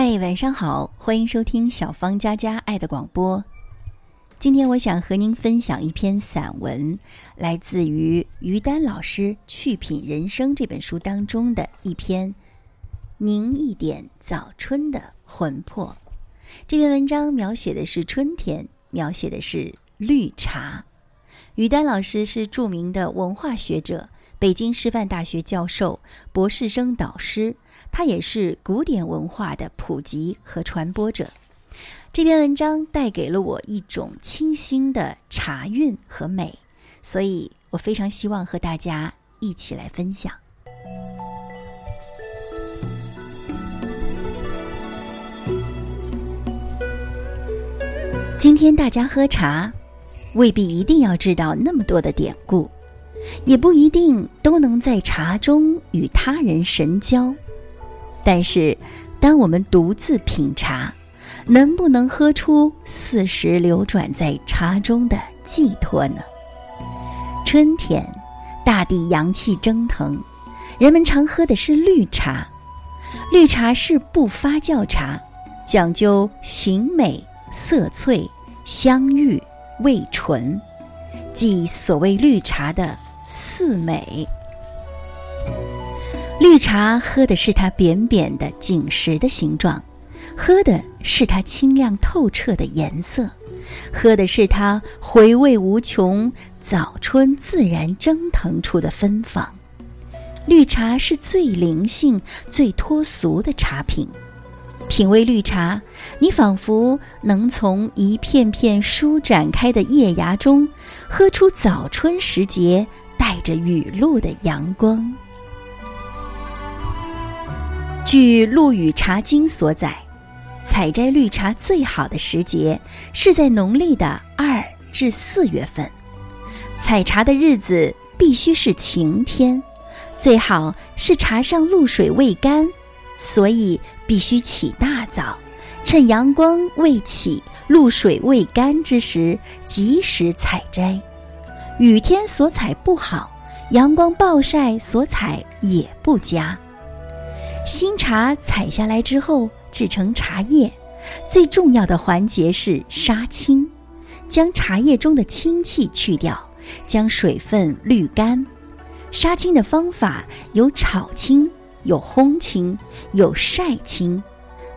嗨，晚上好，欢迎收听小芳佳佳爱的广播。今天我想和您分享一篇散文，来自于于丹老师《趣品人生》这本书当中的一篇《凝一点早春的魂魄》。这篇文章描写的是春天，描写的是绿茶。于丹老师是著名的文化学者，北京师范大学教授、博士生导师。他也是古典文化的普及和传播者。这篇文章带给了我一种清新的茶韵和美，所以我非常希望和大家一起来分享。今天大家喝茶，未必一定要知道那么多的典故，也不一定都能在茶中与他人神交。但是，当我们独自品茶，能不能喝出四时流转在茶中的寄托呢？春天，大地阳气蒸腾，人们常喝的是绿茶。绿茶是不发酵茶，讲究形美、色翠、香郁、味醇，即所谓绿茶的四美。绿茶喝的是它扁扁的紧实的形状，喝的是它清亮透彻的颜色，喝的是它回味无穷、早春自然蒸腾出的芬芳。绿茶是最灵性、最脱俗的茶品。品味绿茶，你仿佛能从一片片舒展开的叶芽中，喝出早春时节带着雨露的阳光。据《陆羽茶经》所载，采摘绿茶最好的时节是在农历的二至四月份。采茶的日子必须是晴天，最好是茶上露水未干，所以必须起大早，趁阳光未起、露水未干之时及时采摘。雨天所采不好，阳光暴晒所采也不佳。新茶采下来之后，制成茶叶，最重要的环节是杀青，将茶叶中的清气去掉，将水分滤干。杀青的方法有炒青、有烘青、有晒青，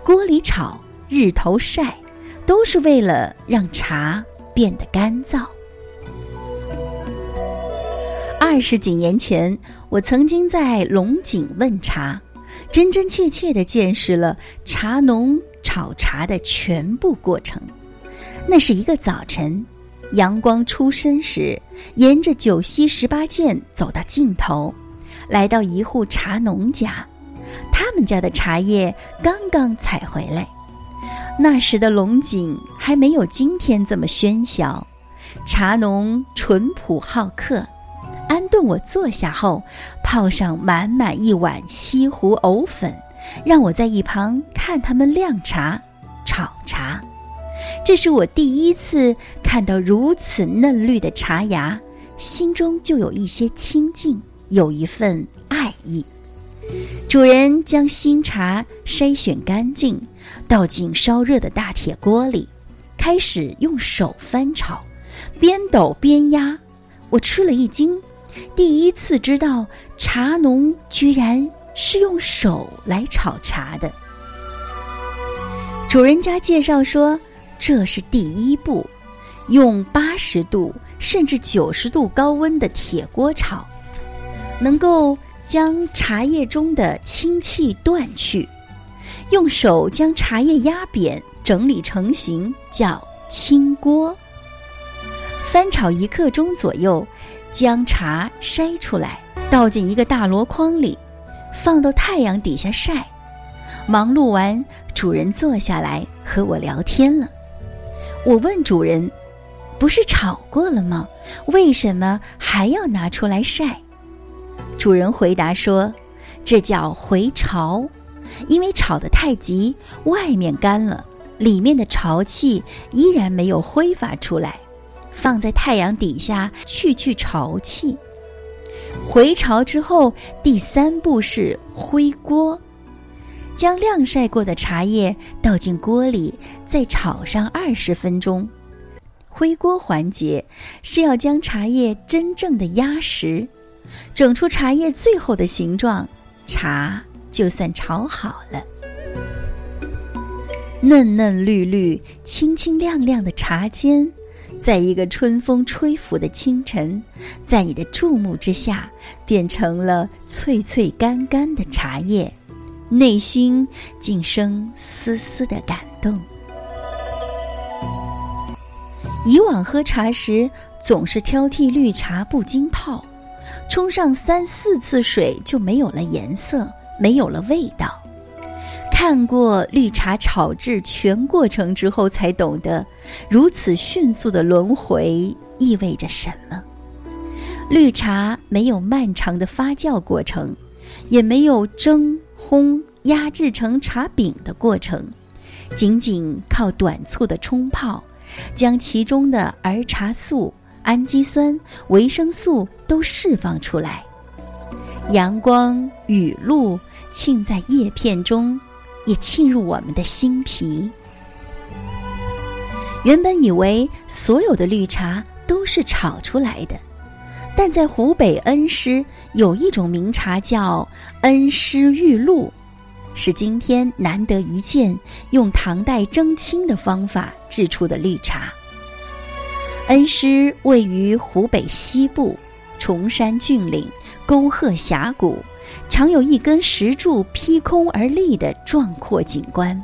锅里炒、日头晒，都是为了让茶变得干燥。二十几年前，我曾经在龙井问茶。真真切切地见识了茶农炒茶的全部过程。那是一个早晨，阳光初升时，沿着九溪十八涧走到尽头，来到一户茶农家。他们家的茶叶刚刚采回来。那时的龙井还没有今天这么喧嚣，茶农淳朴好客。顿我坐下后，泡上满满一碗西湖藕粉，让我在一旁看他们晾茶、炒茶。这是我第一次看到如此嫩绿的茶芽，心中就有一些清静，有一份爱意。主人将新茶筛选干净，倒进烧热的大铁锅里，开始用手翻炒，边抖边压。我吃了一惊。第一次知道茶农居然是用手来炒茶的。主人家介绍说，这是第一步，用八十度甚至九十度高温的铁锅炒，能够将茶叶中的清气断去。用手将茶叶压扁，整理成型，叫清锅。翻炒一刻钟左右。将茶筛出来，倒进一个大箩筐里，放到太阳底下晒。忙碌完，主人坐下来和我聊天了。我问主人：“不是炒过了吗？为什么还要拿出来晒？”主人回答说：“这叫回潮，因为炒得太急，外面干了，里面的潮气依然没有挥发出来。”放在太阳底下去去潮气，回潮之后，第三步是灰锅，将晾晒过的茶叶倒进锅里，再炒上二十分钟。回锅环节是要将茶叶真正的压实，整出茶叶最后的形状，茶就算炒好了。嫩嫩绿绿、清清亮亮的茶尖，在一个春风吹拂的清晨，在你的注目之下，变成了脆脆干干的茶叶，内心竟生丝丝的感动。以往喝茶时，总是挑剔绿茶不经泡，冲上三四次水就没有了颜色，没有了味道。看过绿茶炒制全过程之后，才懂得如此迅速的轮回意味着什么。绿茶没有漫长的发酵过程，也没有蒸、烘、压制成茶饼的过程，仅仅靠短促的冲泡。将其中的儿茶素、氨基酸、维生素都释放出来，阳光、雨露浸在叶片中，也沁入我们的心脾。原本以为所有的绿茶都是炒出来的，但在湖北恩施有一种名茶叫恩施玉露。是今天难得一见用唐代蒸青的方法制出的绿茶。恩施位于湖北西部，崇山峻岭，沟壑峡谷，常有一根石柱劈空而立的壮阔景观。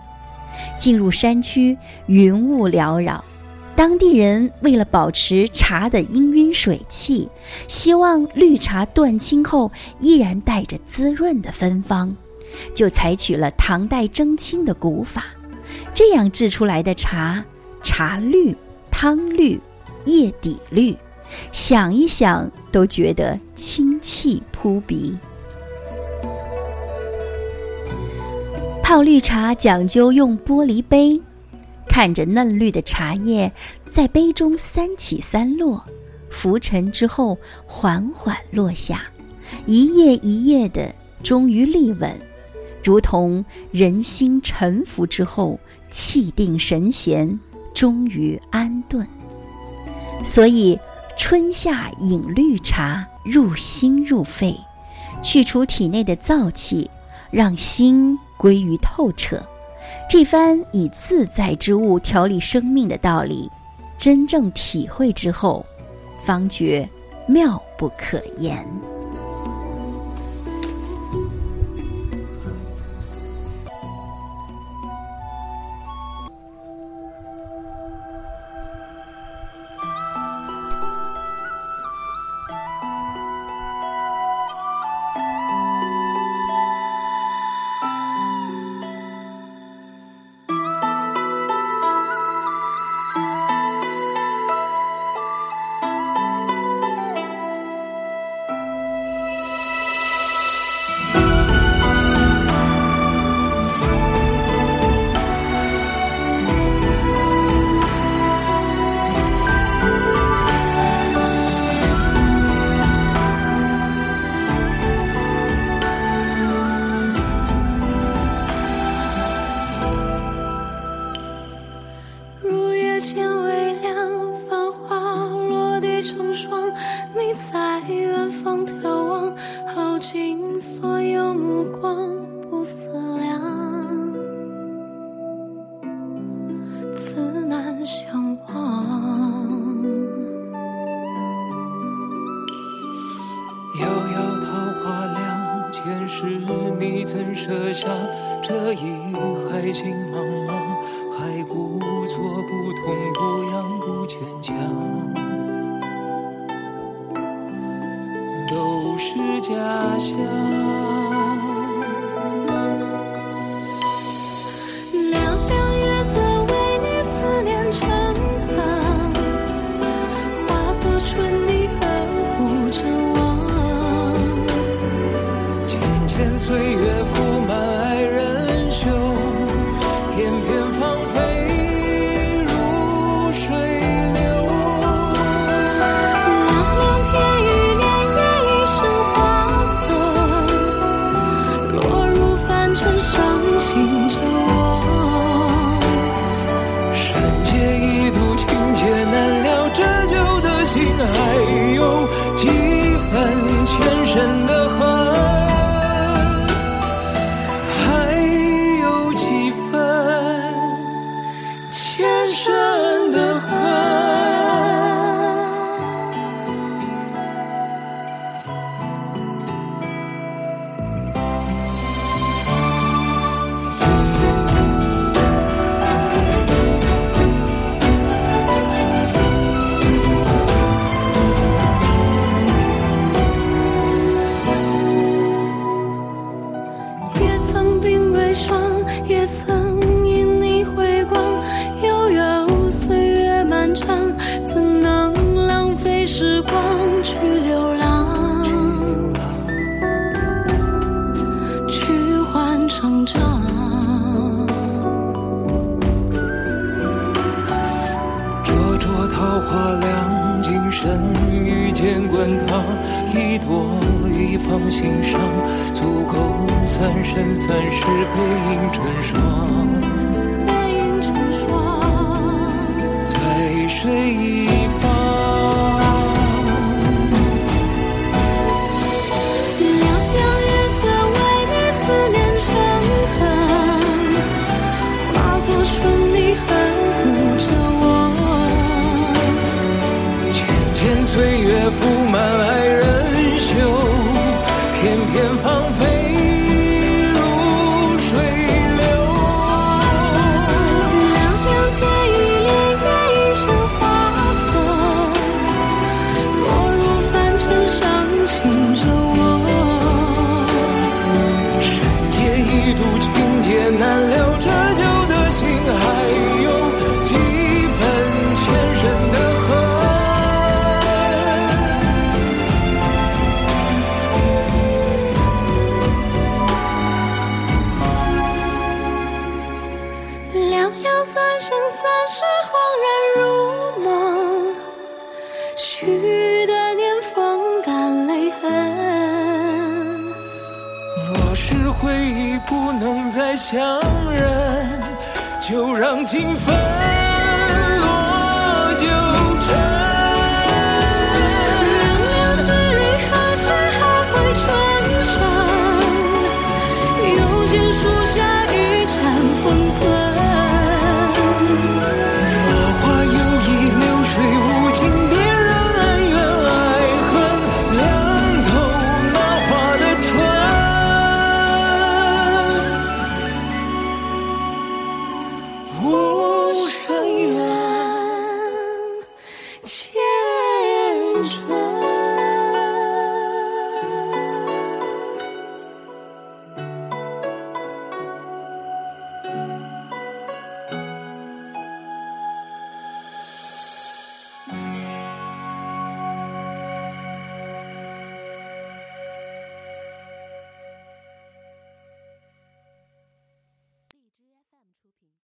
进入山区，云雾缭绕，当地人为了保持茶的氤氲水气，希望绿茶断青后依然带着滋润的芬芳。就采取了唐代蒸青的古法，这样制出来的茶，茶绿、汤绿、叶底绿，想一想都觉得清气扑鼻。泡绿茶讲究用玻璃杯，看着嫩绿的茶叶在杯中三起三落，浮沉之后缓缓落下，一叶一叶的，终于立稳。如同人心沉浮之后，气定神闲，终于安顿。所以，春夏饮绿茶，入心入肺，去除体内的燥气，让心归于透彻。这番以自在之物调理生命的道理，真正体会之后，方觉妙不可言。你在远方眺望，耗尽所有目光，不思量，自难相忘。遥遥桃花凉，前世你怎舍下？这一海情茫茫，还故作不痛不痒。是家乡凉凉月色为你思念成河化作春泥呵护着我浅浅岁月拂满爱灼灼桃花凉，今生遇见滚烫，一朵一放心上，足够三生三世背影成双。背影成双，在水一。三生三世，恍然如梦，许的年风干泪痕。若是回忆不能再相认，就让情分 change